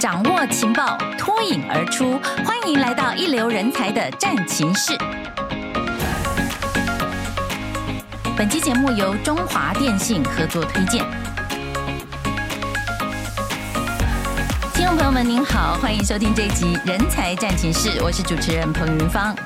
掌握情报，脱颖而出。欢迎来到一流人才的战情室。本期节目由中华电信合作推荐。听众朋友们，您好，欢迎收听这一集《人才战情室》，我是主持人彭云芳。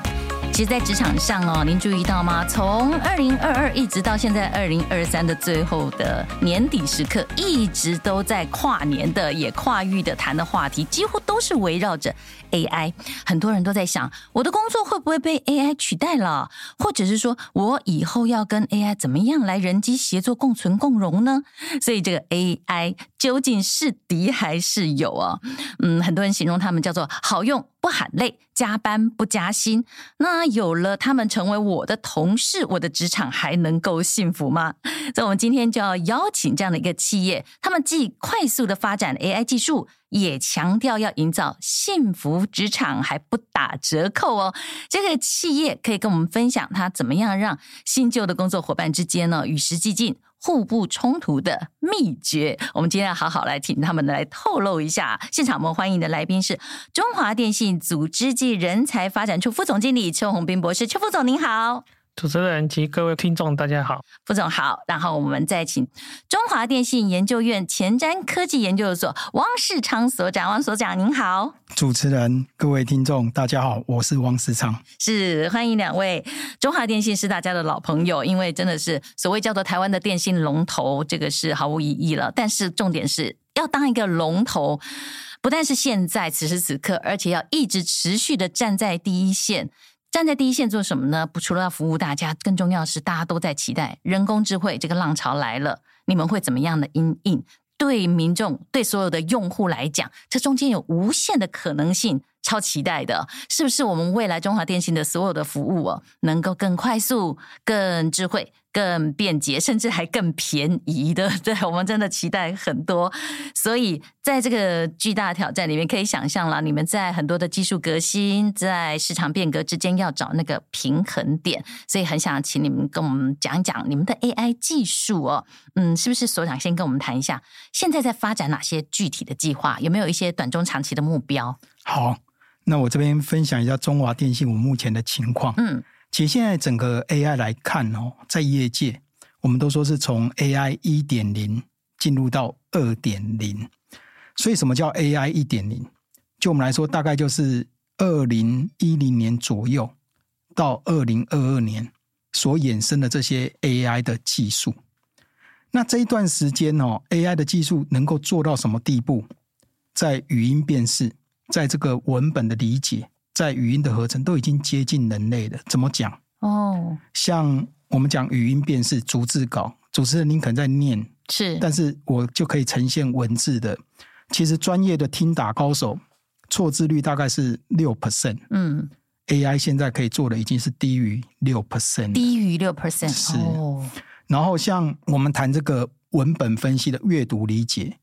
其实，在职场上哦，您注意到吗？从二零二二一直到现在二零二三的最后的年底时刻，一直都在跨年的也跨域的谈的话题，几乎都是围绕着 AI。很多人都在想，我的工作会不会被 AI 取代了？或者是说我以后要跟 AI 怎么样来人机协作、共存共荣呢？所以，这个 AI 究竟是敌还是友啊？嗯，很多人形容他们叫做好用。不喊累，加班不加薪。那有了他们成为我的同事，我的职场还能够幸福吗？所以，我们今天就要邀请这样的一个企业，他们既快速的发展 AI 技术，也强调要营造幸福职场，还不打折扣哦。这个企业可以跟我们分享，他怎么样让新旧的工作伙伴之间呢，与时俱进。互不冲突的秘诀，我们今天要好好来请他们来透露一下。现场我们欢迎的来宾是中华电信组织暨人才发展处副总经理邱宏斌博士，邱副总您好。主持人及各位听众，大家好，副总好。然后我们再请中华电信研究院前瞻科技研究所汪世昌所长，汪所长您好。主持人、各位听众，大家好，我是汪世昌。是欢迎两位。中华电信是大家的老朋友，因为真的是所谓叫做台湾的电信龙头，这个是毫无疑义了。但是重点是要当一个龙头，不但是现在此时此刻，而且要一直持续的站在第一线。站在第一线做什么呢？不，除了要服务大家，更重要是大家都在期待人工智慧这个浪潮来了，你们会怎么样的因应？对民众、对所有的用户来讲，这中间有无限的可能性。超期待的，是不是我们未来中华电信的所有的服务哦，能够更快速、更智慧、更便捷，甚至还更便宜的？对，我们真的期待很多。所以，在这个巨大挑战里面，可以想象了，你们在很多的技术革新、在市场变革之间要找那个平衡点。所以，很想请你们跟我们讲一讲你们的 AI 技术哦。嗯，是不是所长先跟我们谈一下，现在在发展哪些具体的计划？有没有一些短中长期的目标？好。那我这边分享一下中华电信我目前的情况。嗯，其实现在整个 AI 来看哦，在业界我们都说是从 AI 一点零进入到二点零。所以什么叫 AI 一点零？就我们来说，大概就是二零一零年左右到二零二二年所衍生的这些 AI 的技术。那这一段时间哦，AI 的技术能够做到什么地步？在语音辨识。在这个文本的理解，在语音的合成都已经接近人类了。怎么讲？哦，像我们讲语音辨识、逐字稿，主持人您可能在念，是，但是我就可以呈现文字的。其实专业的听打高手错字率大概是六 percent，嗯，AI 现在可以做的已经是低于六 percent，低于六 percent 是。哦，然后像我们谈这个文本分析的阅读理解，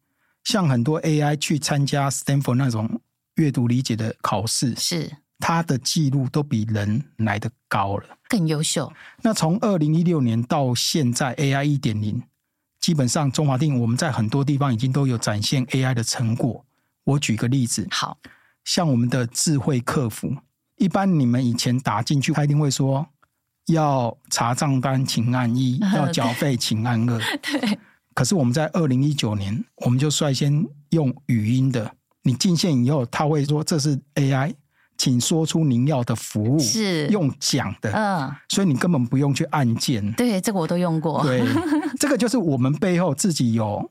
像很多 AI 去参加 Stanford 那种。阅读理解的考试是他的记录都比人来得高了，更优秀。那从二零一六年到现在，AI 一点零，基本上中华电信我们在很多地方已经都有展现 AI 的成果。我举个例子，好，像我们的智慧客服，一般你们以前打进去，他一定会说要查账单，请按一；要缴费，请按二。对。可是我们在二零一九年，我们就率先用语音的。你进线以后，他会说，这是 AI，请说出您要的服务，是用讲的，嗯，所以你根本不用去按键。对，这个我都用过。对，这个就是我们背后自己有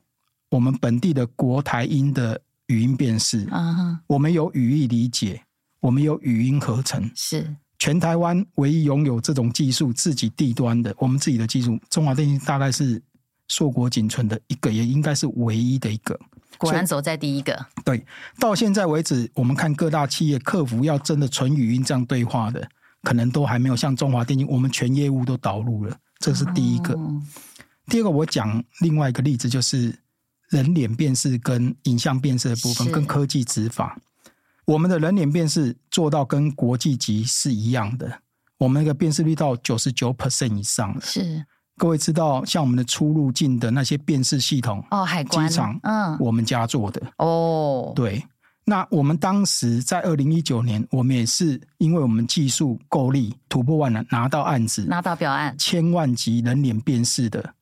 我们本地的国台音的语音辨识，嗯，我们有语义理解，我们有语音合成，是全台湾唯一拥有这种技术自己地端的，我们自己的技术，中华电信大概是硕果仅存的一个，也应该是唯一的一个。果然走在第一个。对，到现在为止，我们看各大企业客服要真的纯语音这样对话的，可能都还没有像中华电信，我们全业务都导入了，这是第一个。哦、第二个，我讲另外一个例子，就是人脸辨识跟影像辨识的部分，跟科技执法，我们的人脸辨识做到跟国际级是一样的，我们那个辨识率到九十九 percent 以上了。是。各位知道，像我们的出入境的那些辨识系统，哦，海关、机场，嗯，我们家做的，哦，对。那我们当时在二零一九年，我们也是因为我们技术够力，突破万难，拿到案子，拿到表案，千万级人脸辨识的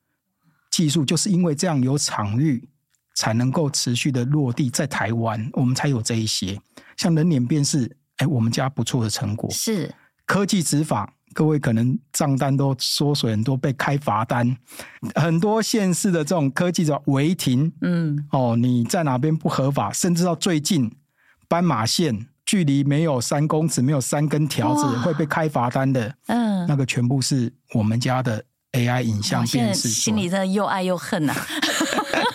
技术，就是因为这样有场域，才能够持续的落地在台湾，我们才有这一些。像人脸辨识，哎，我们家不错的成果。是。科技执法。各位可能账单都缩水很多，被开罚单，很多县市的这种科技叫违停，嗯，哦，你在哪边不合法，甚至到最近斑马线距离没有三公尺，没有三根条子会被开罚单的，嗯，那个全部是我们家的 AI 影像辨识，心里真的又爱又恨呐、啊。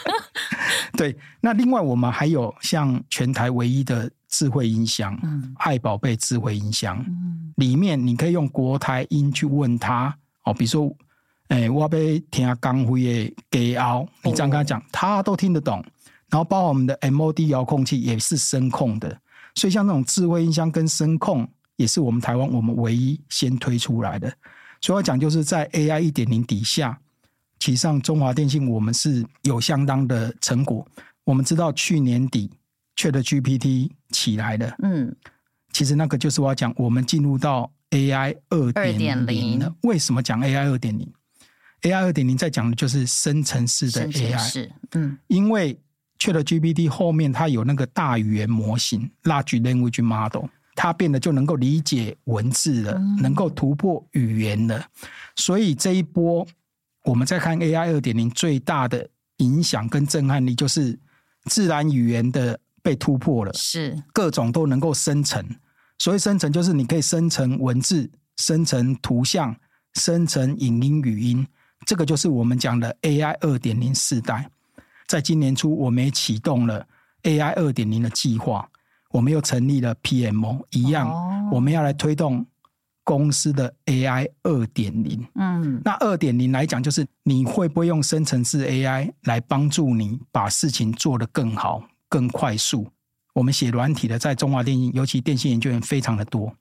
对，那另外我们还有像全台唯一的。智慧音箱，嗯，爱宝贝智慧音箱，嗯，里面你可以用国台音去问他，哦，比如说，哎、欸，我要听刚辉的给奥，你这样跟他讲，他都听得懂。然后，包括我们的 MOD 遥控器也是声控的，所以像那种智慧音箱跟声控，也是我们台湾我们唯一先推出来的。所以我讲就是在 AI 一点零底下，其实上中华电信我们是有相当的成果。我们知道去年底。ChatGPT 起来的，嗯，其实那个就是我要讲，我们进入到 AI 二点零了。为什么讲 AI 二点零？AI 二点零在讲的就是生成式的 AI，嗯，因为 ChatGPT 后面它有那个大语言模型 Large Language Model，它变得就能够理解文字了，嗯、能够突破语言了。所以这一波我们在看 AI 二点零最大的影响跟震撼力，就是自然语言的。被突破了，是各种都能够生成。所谓生成，就是你可以生成文字、生成图像、生成影音、语音。这个就是我们讲的 AI 二点零时代。在今年初，我们也启动了 AI 二点零的计划，我们又成立了 PMO，一样，我们要来推动公司的 AI 二点零。嗯，那二点零来讲，就是你会不会用生成式 AI 来帮助你把事情做得更好？更快速，我们写软体的在中华电信，尤其电信研究员非常的多。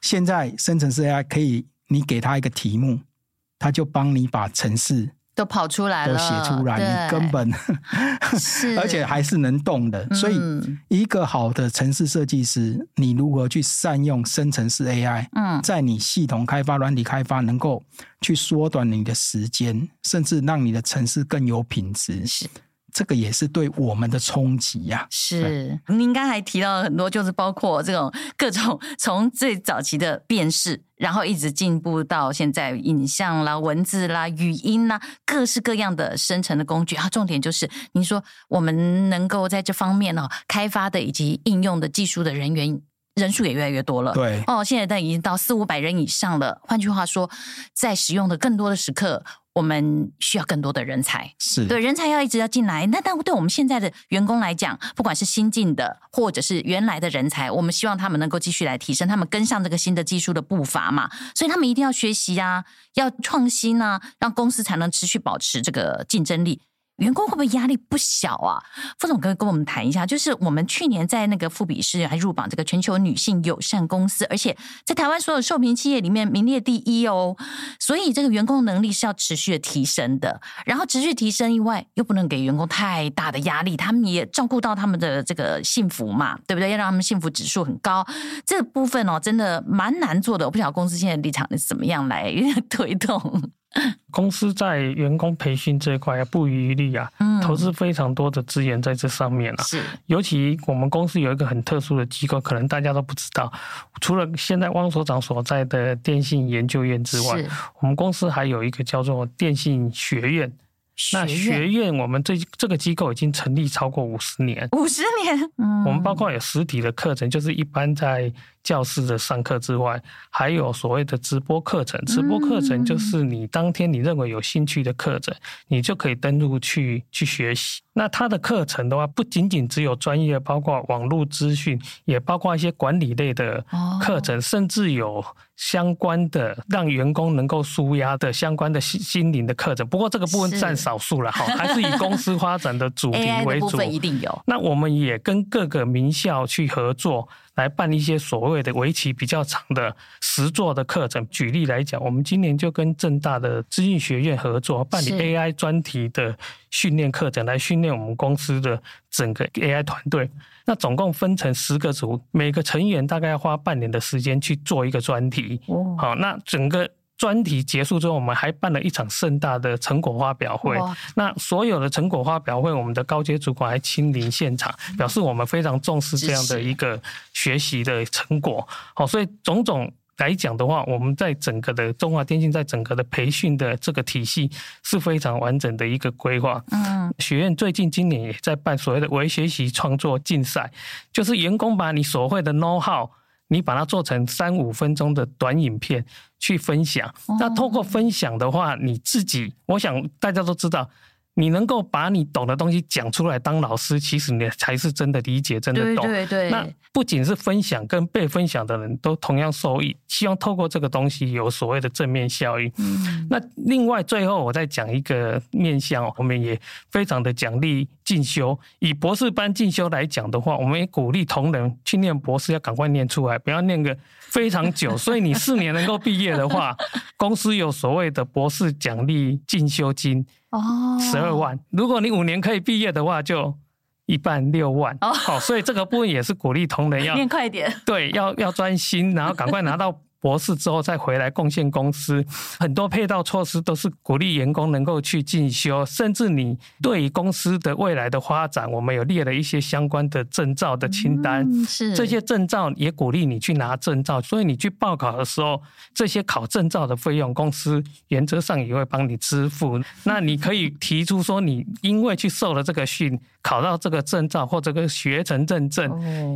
现在生成式 AI 可以，你给他一个题目，他就帮你把城市都跑出来了，都写出来，你根本是，而且还是能动的。所以，一个好的城市设计师，你如何去善用生成式 AI？嗯，在你系统开发、软体开发，能够去缩短你的时间，甚至让你的城市更有品质。是。这个也是对我们的冲击呀。是，您刚才提到了很多，就是包括这种各种从最早期的辨识，然后一直进步到现在影像啦、文字啦、语音啦，各式各样的生成的工具。啊，重点就是您说我们能够在这方面呢开发的以及应用的技术的人员人数也越来越多了。对，哦，现在都已经到四五百人以上了。换句话说，在使用的更多的时刻。我们需要更多的人才，是对人才要一直要进来。那但对我们现在的员工来讲，不管是新进的或者是原来的人才，我们希望他们能够继续来提升，他们跟上这个新的技术的步伐嘛。所以他们一定要学习啊，要创新啊，让公司才能持续保持这个竞争力。员工会不会压力不小啊？副总可以跟我们谈一下，就是我们去年在那个富比士还入榜这个全球女性友善公司，而且在台湾所有受评企业里面名列第一哦。所以这个员工能力是要持续的提升的，然后持续提升以外，又不能给员工太大的压力，他们也照顾到他们的这个幸福嘛，对不对？要让他们幸福指数很高，这部分哦，真的蛮难做的。我不晓得公司现在立场是怎么样来推动。公司在员工培训这一块啊不遗余力啊，投资非常多的资源在这上面啊。是，尤其我们公司有一个很特殊的机构，可能大家都不知道。除了现在汪所长所在的电信研究院之外，我们公司还有一个叫做电信学院。那学院，我们这这个机构已经成立超过五十年，五十年。嗯，我们包括有实体的课程，就是一般在教室的上课之外，还有所谓的直播课程。直播课程就是你当天你认为有兴趣的课程，你就可以登录去去学习。那它的课程的话，不仅仅只有专业，包括网络资讯，也包括一些管理类的课程，甚至有。相关的让员工能够舒压的相关的心心灵的课程，不过这个部分占少数了哈，还是以公司发展的主 题为主。一定有。那我们也跟各个名校去合作。来办一些所谓的围棋比较长的实作的课程。举例来讲，我们今年就跟正大的资讯学院合作，办理 AI 专题的训练课程，来训练我们公司的整个 AI 团队。那总共分成十个组，每个成员大概要花半年的时间去做一个专题。哦好，那整个。专题结束之后，我们还办了一场盛大的成果发表会。那所有的成果发表会，我们的高阶主管还亲临现场，表示我们非常重视这样的一个学习的成果。好，所以种种来讲的话，我们在整个的中华电信在整个的培训的这个体系是非常完整的一个规划。嗯，学院最近今年也在办所谓的微学习创作竞赛，就是员工把你所会的 know how。你把它做成三五分钟的短影片去分享，那透过分享的话，你自己，我想大家都知道。你能够把你懂的东西讲出来，当老师，其实你才是真的理解，真的懂。对对对。那不仅是分享，跟被分享的人都同样受益。希望透过这个东西有所谓的正面效应。嗯。那另外最后我再讲一个面向，我们也非常的奖励进修。以博士班进修来讲的话，我们也鼓励同仁去念博士，要赶快念出来，不要念个非常久。所以你四年能够毕业的话，公司有所谓的博士奖励进修金。哦，十二万。如果你五年可以毕业的话，就一半六万。哦，好，所以这个部分也是鼓励同仁要 念快一点，对，要要专心，然后赶快拿到。博士之后再回来贡献公司，很多配套措施都是鼓励员工能够去进修，甚至你对于公司的未来的发展，我们有列了一些相关的证照的清单。嗯，是这些证照也鼓励你去拿证照，所以你去报考的时候，这些考证照的费用，公司原则上也会帮你支付。那你可以提出说，你因为去受了这个训，考到这个证照或这个学成认证，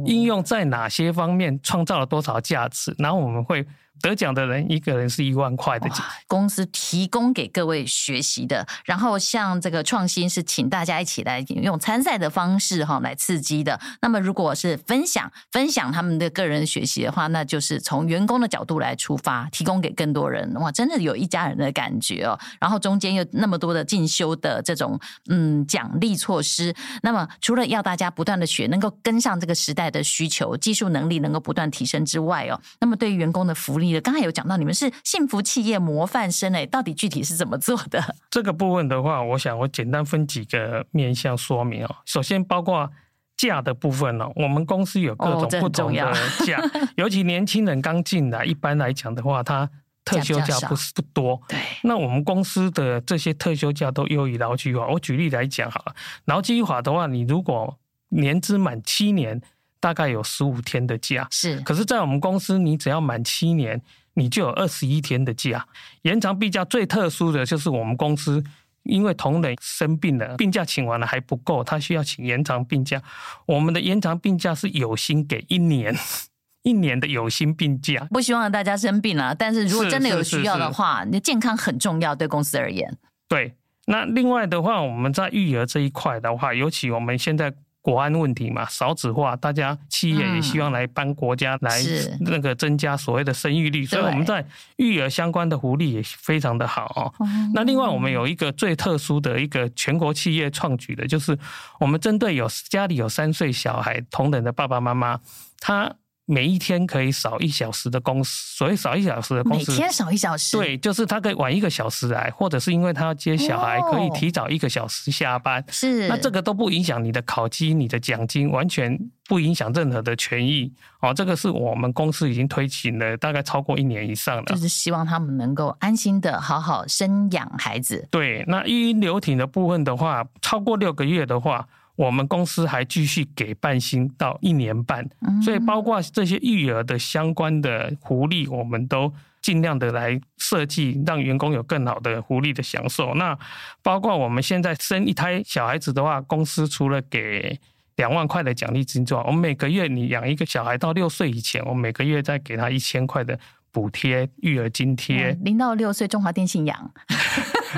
应用在哪些方面，创造了多少价值，然后我们会。得奖的人一个人是一万块的奖，公司提供给各位学习的。然后像这个创新是请大家一起来用参赛的方式哈来刺激的。那么如果是分享分享他们的个人学习的话，那就是从员工的角度来出发，提供给更多人。哇，真的有一家人的感觉哦。然后中间有那么多的进修的这种嗯奖励措施。那么除了要大家不断的学，能够跟上这个时代的需求，技术能力能够不断提升之外哦，那么对于员工的福利。刚才有讲到你们是幸福企业模范生诶，到底具体是怎么做的？这个部分的话，我想我简单分几个面向说明哦。首先，包括假的部分呢，我们公司有各种不同的假，哦、尤其年轻人刚进来，一般来讲的话，他特休假不是不多。对，那我们公司的这些特休假都优于劳基法。我举例来讲好了，劳基法的话，你如果年资满七年。大概有十五天的假，是。可是，在我们公司，你只要满七年，你就有二十一天的假。延长病假最特殊的就是我们公司，因为同仁生病了，病假请完了还不够，他需要请延长病假。我们的延长病假是有薪给一年，一年的有薪病假。不希望大家生病了，但是如果真的有需要的话，你的健康很重要，对公司而言。对。那另外的话，我们在育儿这一块的话，尤其我们现在。国安问题嘛，少子化，大家企业也希望来帮国家来那个增加所谓的生育率，所以我们在育儿相关的福利也非常的好哦。那另外我们有一个最特殊的一个全国企业创举的，就是我们针对有家里有三岁小孩同等的爸爸妈妈，他。每一天可以少一小时的工时，所以少一小时的工时，每天少一小时，对，就是他可以晚一个小时来，或者是因为他要接小孩，可以提早一个小时下班。是，那这个都不影响你的考绩、你的奖金，完全不影响任何的权益。哦，这个是我们公司已经推行了大概超过一年以上了，就是希望他们能够安心的好好生养孩子。对，那育婴留停的部分的话，超过六个月的话。我们公司还继续给半薪到一年半，所以包括这些育儿的相关的福利，我们都尽量的来设计，让员工有更好的福利的享受。那包括我们现在生一胎小孩子的话，公司除了给两万块的奖励金之外，我们每个月你养一个小孩到六岁以前，我们每个月再给他一千块的补贴育儿津贴。零到六岁，中华电信养。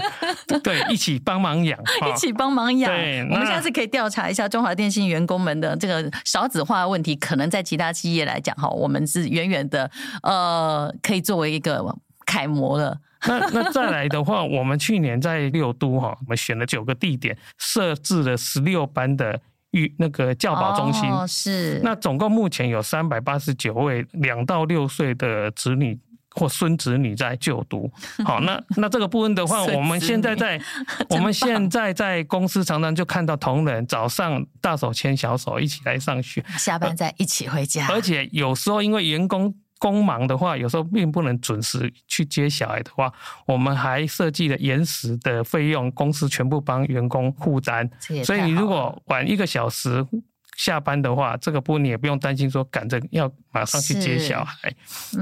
对，一起帮忙养，一起帮忙养。对，我们下次可以调查一下中华电信员工们的这个少子化问题，可能在其他企业来讲，哈，我们是远远的，呃，可以作为一个楷模了。那那再来的话，我们去年在六都哈，我们选了九个地点，设置了十六班的育那个教保中心。哦，是。那总共目前有三百八十九位两到六岁的子女或孙子女在就读。好，那那这个部分的话，我们现在在 我们现在在公司常常就看到同仁早上大手牵小手一起来上学，下班再一起回家。而且有时候因为员工。工忙的话，有时候并不能准时去接小孩的话，我们还设计了延时的费用，公司全部帮员工负担。所以你如果晚一个小时下班的话，这个部分你也不用担心说赶着要马上去接小孩。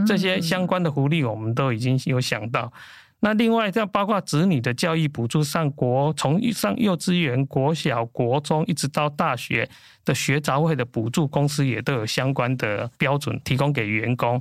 这些相关的福利我们都已经有想到。那另外，像包括子女的教育补助，上国从上幼稚园、国小、国中一直到大学的学杂费的补助，公司也都有相关的标准提供给员工。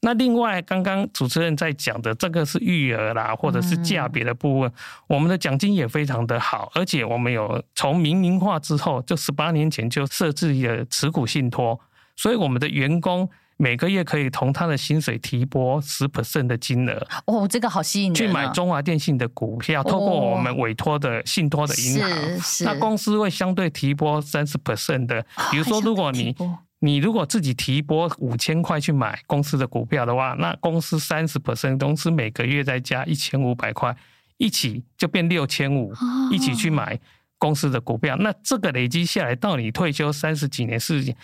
那另外，刚刚主持人在讲的这个是育儿啦，或者是价别的部分，我们的奖金也非常的好，而且我们有从民营化之后，就十八年前就设置了持股信托，所以我们的员工。每个月可以从他的薪水提拨十 percent 的金额哦，这个好吸引人，去买中华电信的股票，透过我们委托的信托的银行，是那公司会相对提拨三十 percent 的。比如说，如果你你如果自己提拨五千块去买公司的股票的话，那公司三十 percent，公司每个月再加一千五百块，一起就变六千五，一起去买公司的股票。那这个累积下来，到你退休三十几年是。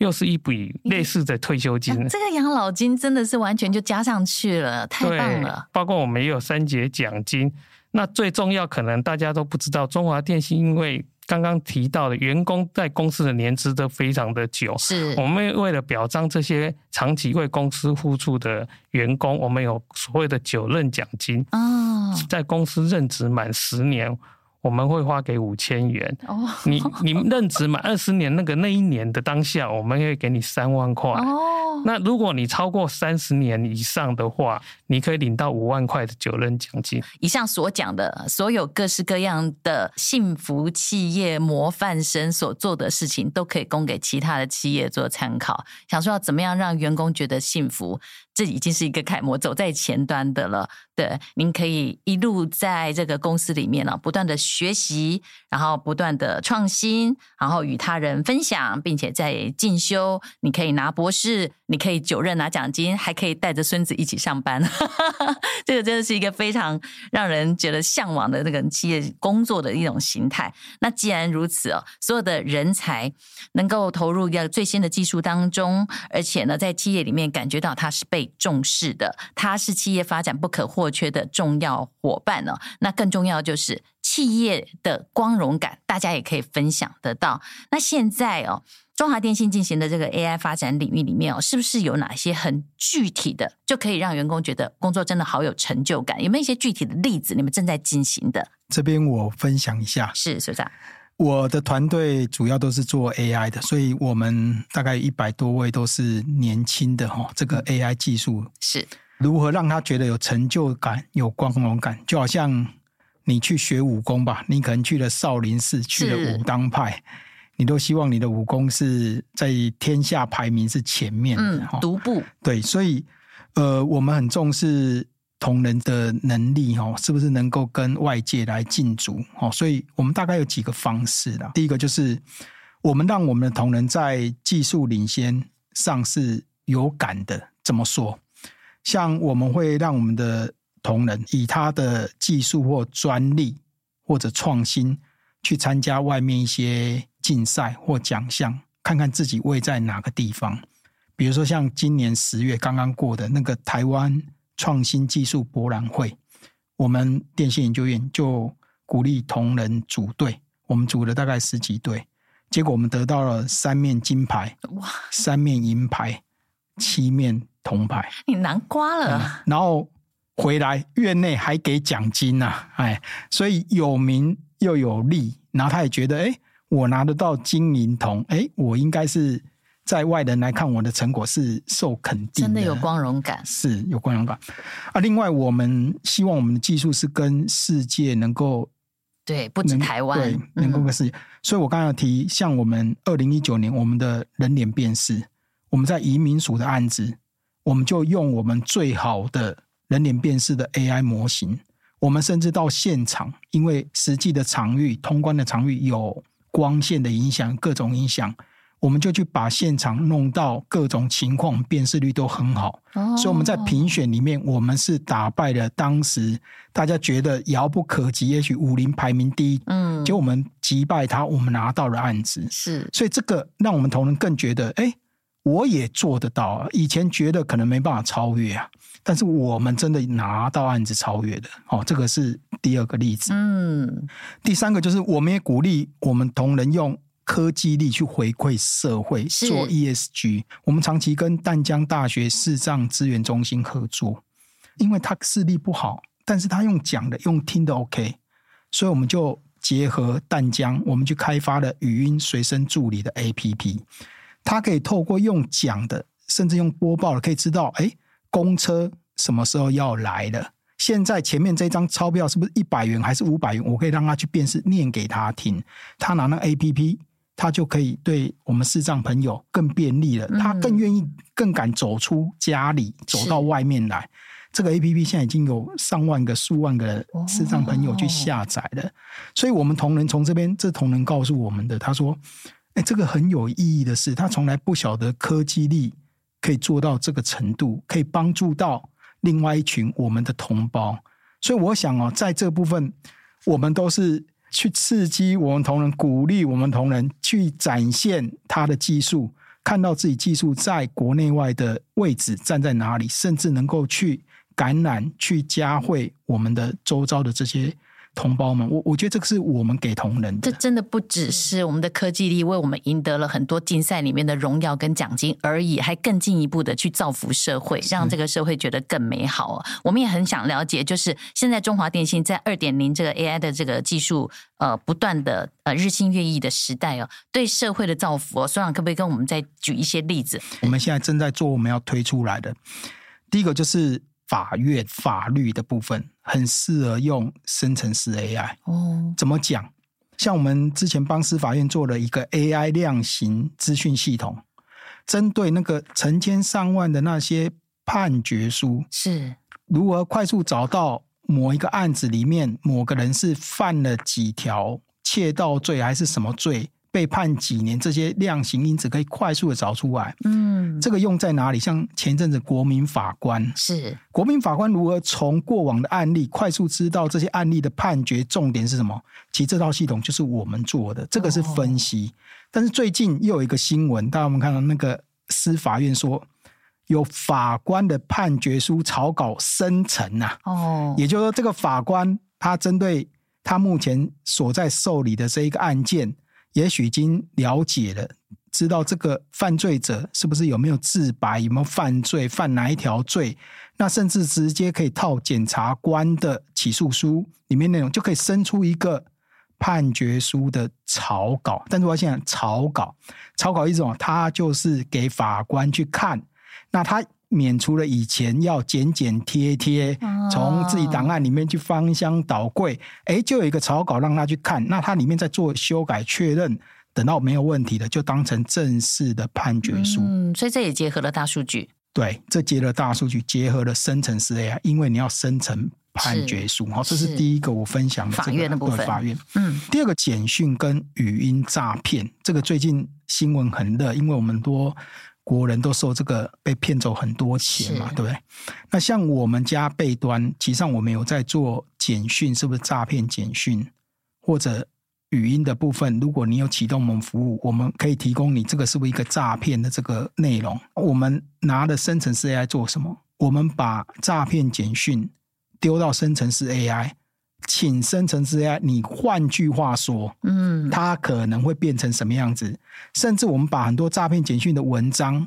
又是一笔类似的退休金，这个养老金真的是完全就加上去了，太棒了。包括我们也有三节奖金。那最重要，可能大家都不知道，中华电信因为刚刚提到的员工在公司的年资都非常的久，是我们为了表彰这些长期为公司付出的员工，我们有所谓的九任奖金。哦，在公司任职满十年。我们会发给五千元。哦，你你任职满二十年，那个那一年的当下，我们会给你三万块。哦，那如果你超过三十年以上的话，你可以领到五万块的九任奖金。以上所讲的所有各式各样的幸福企业模范生所做的事情，都可以供给其他的企业做参考。想说要怎么样让员工觉得幸福？这已经是一个楷模，走在前端的了。对，您可以一路在这个公司里面呢，不断的学习，然后不断的创新，然后与他人分享，并且在进修。你可以拿博士，你可以九任拿奖金，还可以带着孙子一起上班。这个真的是一个非常让人觉得向往的这个企业工作的一种形态。那既然如此哦，所有的人才能够投入一个最新的技术当中，而且呢，在企业里面感觉到他是被重视的，它是企业发展不可或缺的重要伙伴呢。那更重要就是企业的光荣感，大家也可以分享得到。那现在哦，中华电信进行的这个 AI 发展领域里面哦，是不是有哪些很具体的，就可以让员工觉得工作真的好有成就感？有没有一些具体的例子？你们正在进行的？这边我分享一下，是所长。我的团队主要都是做 AI 的，所以我们大概一百多位都是年轻的哈。这个 AI 技术是如何让他觉得有成就感、有光荣感？就好像你去学武功吧，你可能去了少林寺，去了武当派，你都希望你的武功是在天下排名是前面的，嗯，独步。对，所以呃，我们很重视。同仁的能力哦，是不是能够跟外界来竞逐哦？所以我们大概有几个方式啦。第一个就是我们让我们的同仁在技术领先上是有感的。怎么说？像我们会让我们的同仁以他的技术或专利或者创新去参加外面一些竞赛或奖项，看看自己位在哪个地方。比如说像今年十月刚刚过的那个台湾。创新技术博览会，我们电信研究院就鼓励同仁组队，我们组了大概十几队，结果我们得到了三面金牌，哇，三面银牌，七面铜牌，你难瓜了。嗯，然后回来院内还给奖金呐，哎，所以有名又有利，然后他也觉得，哎，我拿得到金银铜，哎，我应该是。在外人来看，我的成果是受肯定的，真的有光荣感，是有光荣感啊。另外，我们希望我们的技术是跟世界能够对，不止台湾，对，能够跟世界。嗯、所以我刚才提，像我们二零一九年我们的人脸辨识，我们在移民署的案子，我们就用我们最好的人脸辨识的 AI 模型，我们甚至到现场，因为实际的场域通关的场域有。光线的影响，各种影响。我们就去把现场弄到各种情况辨识率都很好，哦、所以我们在评选里面，我们是打败了当时大家觉得遥不可及，也许武林排名第一，嗯，结果我们击败他，我们拿到了案子，是，所以这个让我们同仁更觉得，哎，我也做得到啊！以前觉得可能没办法超越啊，但是我们真的拿到案子超越的，哦，这个是第二个例子，嗯，第三个就是我们也鼓励我们同仁用。科技力去回馈社会，做 ESG。我们长期跟淡江大学视障资源中心合作，因为他视力不好，但是他用讲的、用听的 OK，所以我们就结合淡江，我们去开发了语音随身助理的 APP。他可以透过用讲的，甚至用播报的，可以知道，哎，公车什么时候要来了。现在前面这张钞票是不是一百元还是五百元？我可以让他去辨识，念给他听。他拿那 APP。他就可以对我们视障朋友更便利了，他更愿意、更敢走出家里，走到外面来。这个 APP 现在已经有上万个、数万个视障朋友去下载了。所以，我们同仁从这边，这同仁告诉我们的，他说：“哎，这个很有意义的事，他从来不晓得科技力可以做到这个程度，可以帮助到另外一群我们的同胞。”所以，我想哦，在这部分，我们都是。去刺激我们同仁，鼓励我们同仁去展现他的技术，看到自己技术在国内外的位置站在哪里，甚至能够去感染、去加会我们的周遭的这些。同胞们，我我觉得这个是我们给同仁的。这真的不只是我们的科技力为我们赢得了很多竞赛里面的荣耀跟奖金而已，还更进一步的去造福社会，让这个社会觉得更美好哦。我们也很想了解，就是现在中华电信在二点零这个 AI 的这个技术呃不断的呃日新月异的时代哦，对社会的造福哦，所长可不可以跟我们再举一些例子？我们现在正在做我们要推出来的第一个就是。法院法律的部分很适合用生成式 AI 哦。怎么讲？像我们之前帮司法院做了一个 AI 量刑资讯系统，针对那个成千上万的那些判决书，是如何快速找到某一个案子里面某个人是犯了几条窃盗罪还是什么罪？被判几年，这些量刑因子可以快速的找出来。嗯，这个用在哪里？像前阵子国民法官是国民法官如何从过往的案例快速知道这些案例的判决重点是什么？其实这套系统就是我们做的，这个是分析。哦、但是最近又有一个新闻，大家我们看到那个司法院说有法官的判决书草稿生成呐。哦，也就是说这个法官他针对他目前所在受理的这一个案件。也许已经了解了，知道这个犯罪者是不是有没有自白，有没有犯罪，犯哪一条罪，那甚至直接可以套检察官的起诉书里面内容，就可以生出一个判决书的草稿。但是我想草稿，草稿一种，它就是给法官去看，那他。免除了以前要剪剪贴贴，从自己档案里面去翻箱倒柜，哎、欸，就有一个草稿让他去看，那他里面在做修改确认，等到没有问题的，就当成正式的判决书。嗯，所以这也结合了大数据。对，这结合了大数据，结合了生成式 AI，因为你要生成判决书。好，这是第一个我分享的、这个、法院的部分。对，法院。嗯，第二个简讯跟语音诈骗，这个最近新闻很热，因为我们多。国人都受这个被骗走很多钱嘛，对不对？那像我们家被端，其实上我们有在做简讯，是不是诈骗简讯或者语音的部分？如果你有启动我们服务，我们可以提供你这个是不是一个诈骗的这个内容？我们拿的生成式 AI 做什么？我们把诈骗简讯丢到生成式 AI。请生成式 AI，你换句话说，嗯，它可能会变成什么样子？甚至我们把很多诈骗简讯的文章。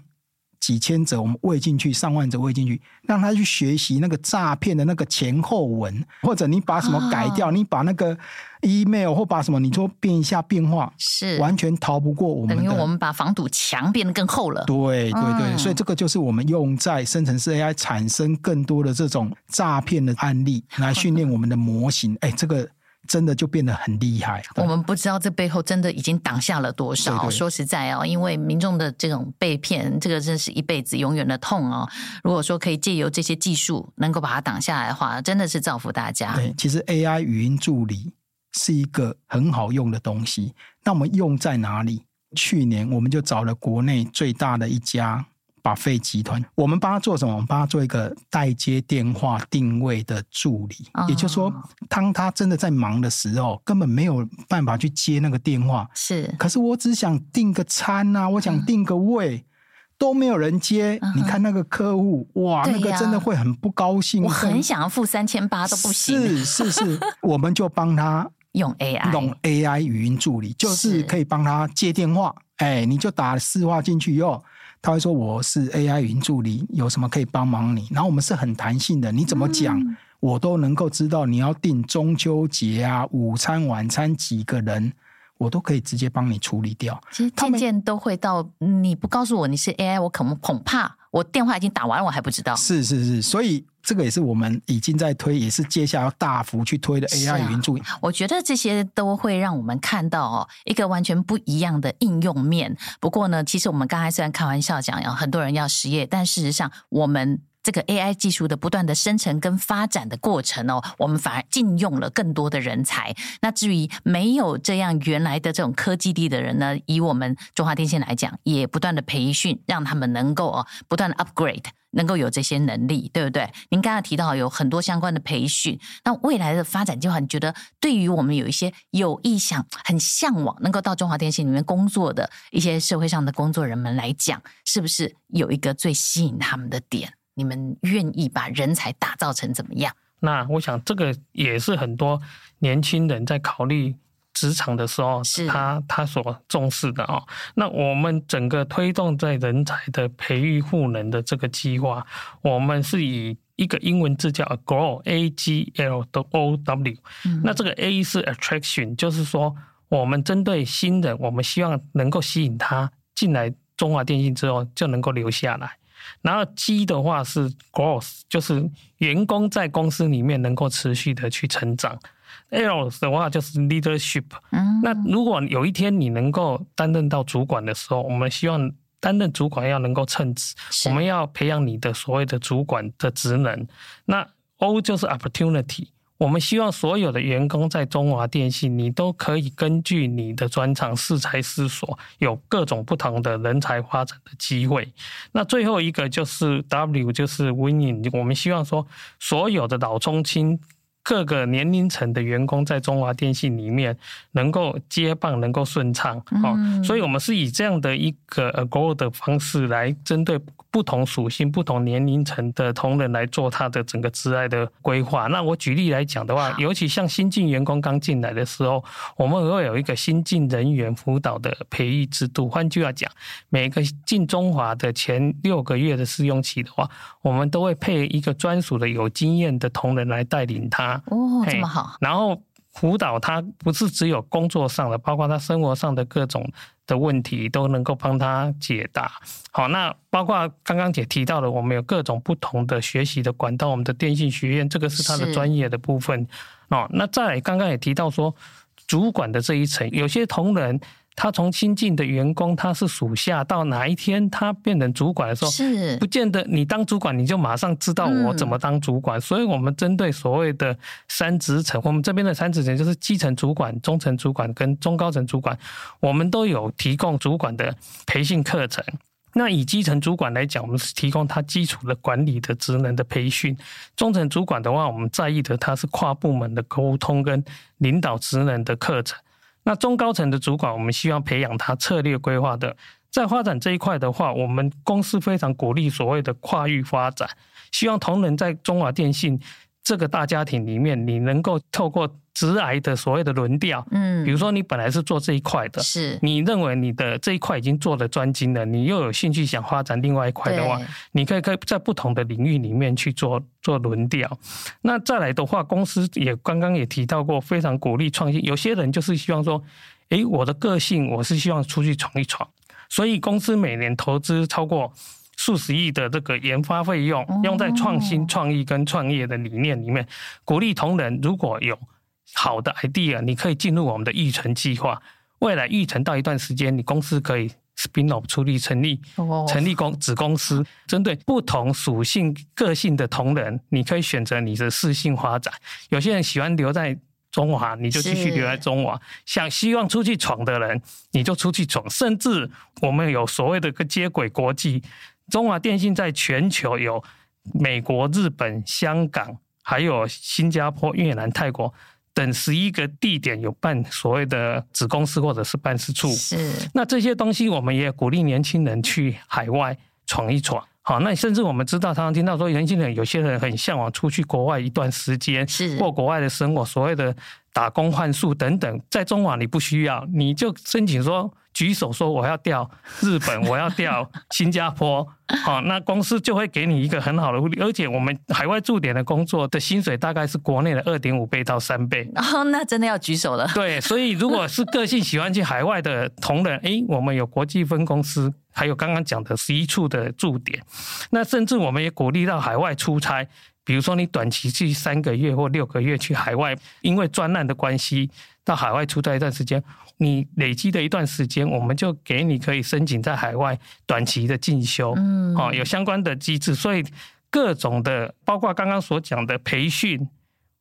几千则我们喂进去，上万则喂进去，让他去学习那个诈骗的那个前后文，或者你把什么改掉，哦、你把那个 email 或把什么，你说变一下变化，是完全逃不过我们的。等于我们把防堵墙变得更厚了。对对对，嗯、所以这个就是我们用在生成式 AI 产生更多的这种诈骗的案例，来训练我们的模型。哎，这个。真的就变得很厉害。我们不知道这背后真的已经挡下了多少。对对，说实在哦，因为民众的这种被骗，这个真是一辈子永远的痛哦。如果说可以借由这些技术能够把它挡下来的话，真的是造福大家。对，其实 AI 语音助理是一个很好用的东西。那我们用在哪里？去年我们就找了国内最大的一家 Buffet 集团，我们帮他做什么？我们帮他做一个代接电话定位的助理。哦、也就是说，当他真的在忙的时候，根本没有办法去接那个电话。是，可是我只想订个餐啊，我想订个位，嗯、都没有人接。嗯、你看那个客户，哇，那个真的会很不高兴。我很想要付三千八都不行。是是是，我们就帮他。用 AI 用 AI 语音助理，就是可以帮他接电话。哎，你就打市话进去以后，他会说我是 AI 云助理，有什么可以帮忙你？然后我们是很弹性的，你怎么讲，嗯、我都能够知道。你要订中秋节啊，午餐、晚餐几个人，我都可以直接帮你处理掉。其实渐渐都会到，你不告诉我你是 AI，我可能恐怕我电话已经打完了，我还不知道。是是是，所以。这个也是我们已经在推，也是接下来要大幅去推的 AI 语音助理。我觉得这些都会让我们看到哦，一个完全不一样的应用面。不过呢，其实我们刚才虽然开玩笑讲，有很多人要失业，但事实上我们。这个 AI 技术的不断的生成跟发展的过程哦，我们反而禁用了更多的人才。那至于没有这样原来的这种科技力的人呢，以我们中华电信来讲，也不断的培训，让他们能够哦不断的 upgrade，能够有这些能力，对不对？您刚刚提到有很多相关的培训，那未来的发展计划，你觉得对于我们有一些有意向、很向往能够到中华电信里面工作的一些社会上的工作人们来讲，是不是有一个最吸引他们的点？你们愿意把人才打造成怎么样？那我想这个也是很多年轻人在考虑职场的时候，是他他所重视的哦。那我们整个推动在人才的培育赋能的这个计划，我们是以一个英文字叫 grow A G L 的 O W。那这个 A 是 Attraction，就是说我们针对新人，我们希望能够吸引他进来中华电信之后就能够留下来。然后 G 的话是 growth，就是员工在公司里面能够持续的去成长。L 的话就是 leadership。嗯，那如果有一天你能够担任到主管的时候，我们希望担任主管要能够称职，我们要培养你的所谓的主管的职能。那 O 就是 opportunity。我们希望所有的员工在中华电信，你都可以根据你的专长适才适所，有各种不同的人才发展的机会。那最后一个就是 W，就是 Winning。我们希望说，所有的老中青。各个年龄层的员工在中华电信里面能够接棒，能够顺畅哦，嗯、所以我们是以这样的一个 Grow 的方式来针对不同属性、不同年龄层的同仁来做他的整个职爱的规划。那我举例来讲的话，尤其像新进员工刚进来的时候，我们会有一个新进人员辅导的培育制度。换句话讲，每个进中华的前六个月的试用期的话，我们都会配一个专属的有经验的同仁来带领他。哦，这么好。然后辅导他不是只有工作上的，包括他生活上的各种的问题都能够帮他解答。好，那包括刚刚姐提到的，我们有各种不同的学习的管道，我们的电信学院这个是他的专业的部分哦。那再来刚刚也提到说，主管的这一层，有些同仁。他从新进的员工，他是属下，到哪一天他变成主管的时候，是不见得你当主管你就马上知道我怎么当主管。嗯、所以，我们针对所谓的三职层，我们这边的三职层就是基层主管、中层主管跟中高层主管，我们都有提供主管的培训课程。那以基层主管来讲，我们是提供他基础的管理的职能的培训；中层主管的话，我们在意的他是跨部门的沟通跟领导职能的课程。那中高层的主管，我们希望培养他策略规划的，在发展这一块的话，我们公司非常鼓励所谓的跨域发展，希望同仁在中华电信这个大家庭里面，你能够透过直癌的所谓的轮调，嗯，比如说你本来是做这一块的，是，你认为你的这一块已经做了专精了，你又有兴趣想发展另外一块的话，你可以可以在不同的领域里面去做做轮调。那再来的话，公司也刚刚也提到过，非常鼓励创新。有些人就是希望说，诶，我的个性我是希望出去闯一闯，所以公司每年投资超过。数十亿的这个研发费用用在创新创意跟创业的理念里面，鼓励同仁如果有好的 idea，你可以进入我们的育成计划。未来育成到一段时间，你公司可以 spin off 出力成立成立公子公司，针对不同属性个性的同仁，你可以选择你的适性发展。有些人喜欢留在中华，你就继续留在中华；想希望出去闯的人，你就出去闯。甚至我们有所谓的个接轨国际，中华电信在全球有美国、日本、香港，还有新加坡、越南、泰国等十一个地点有办所谓的子公司或者是办事处。是，那这些东西我们也鼓励年轻人去海外闯一闯。好，那甚至我们知道，常常听到说，年轻人有些人很向往出去国外一段时间，是过国外的生活，所谓的打工换宿等等，在中网你不需要，你就申请说。举手说我要调日本，我要调 新加坡，好，那公司就会给你一个很好的福利，而且我们海外驻点的工作的薪水大概是国内的二点五倍到三倍。哦，那真的要举手了。对，所以如果是个性喜欢去海外的同仁，诶，我们有国际分公司，还有刚刚讲的十一处的驻点，那甚至我们也鼓励到海外出差，比如说你短期去三个月或六个月去海外，因为专案的关系到海外出差一段时间。你累积的一段时间，我们就给你可以申请在海外短期的进修，嗯，哦，有相关的机制，所以各种的，包括刚刚所讲的培训，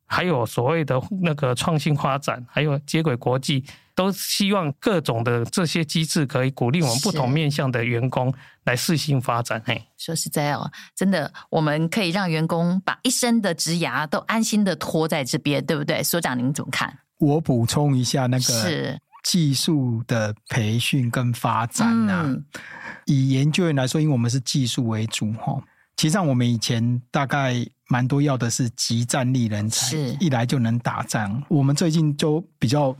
还有所谓的那个创新发展，还有接轨国际，都希望各种的这些机制可以鼓励我们不同面向的员工来适性发展。嘿，说实在哦，真的，我们可以让员工把一生的职涯都安心的拖在这边，对不对？所长您怎么看？我补充一下，那个是。技术的培训跟发展啊，嗯、以研究员来说，因为我们是技术为主哈。其实上我们以前大概蛮多要的是集战力人才，是一来就能打仗。我们最近就比较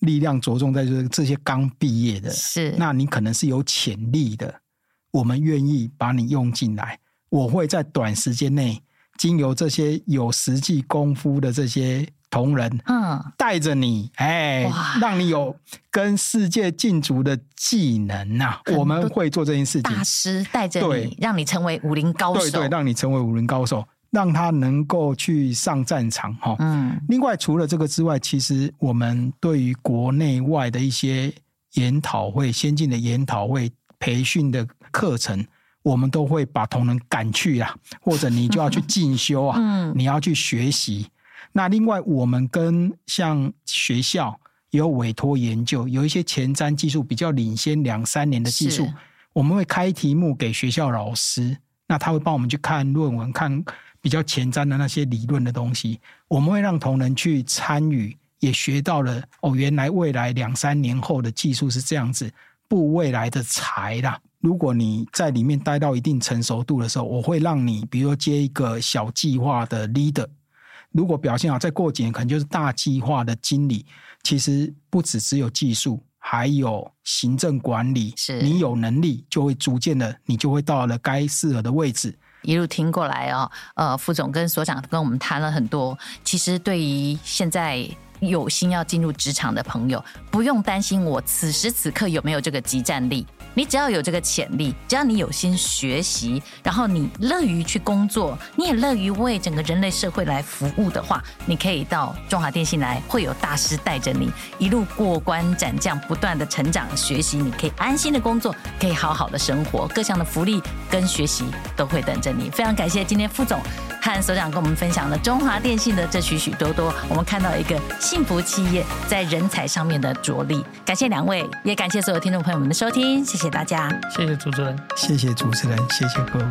力量着重在就是这些刚毕业的，是那你可能是有潜力的，我们愿意把你用进来。我会在短时间内，经由这些有实际功夫的这些。同仁，嗯，带着你，哎，让你有跟世界竞逐的技能呐、啊。我们会做这件事情，大师带着你，让你成为武林高手。对对，让你成为武林高手，让他能够去上战场哈。嗯，另外除了这个之外，其实我们对于国内外的一些研讨会、先进的研讨会、培训的课程，我们都会把同仁赶去啊，或者你就要去进修啊，嗯，你要去学习。那另外，我们跟像学校也有委托研究，有一些前瞻技术比较领先两三年的技术，我们会开题目给学校老师，那他会帮我们去看论文，看比较前瞻的那些理论的东西。我们会让同仁去参与，也学到了哦，原来未来两三年后的技术是这样子，布未来的财啦。如果你在里面待到一定成熟度的时候，我会让你，比如说接一个小计划的 leader。如果表现好，再过几年可能就是大计划的经理。其实不只只有技术，还有行政管理。是你有能力，就会逐渐的，你就会到了该适合的位置。一路听过来哦，呃，副总跟所长跟我们谈了很多。其实对于现在。有心要进入职场的朋友，不用担心我此时此刻有没有这个即战力。你只要有这个潜力，只要你有心学习，然后你乐于去工作，你也乐于为整个人类社会来服务的话，你可以到中华电信来，会有大师带着你一路过关斩将，不断的成长学习。你可以安心的工作，可以好好的生活，各项的福利跟学习都会等着你。非常感谢今天副总和所长跟我们分享了中华电信的这许许多多，我们看到一个。幸福企业在人才上面的着力，感谢两位，也感谢所有听众朋友们的收听，谢谢谢谢大家，谢谢主持人，谢谢主持人，谢谢各位。